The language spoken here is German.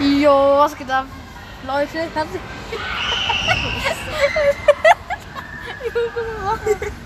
Jo, was geht ab? Leute, herzlich.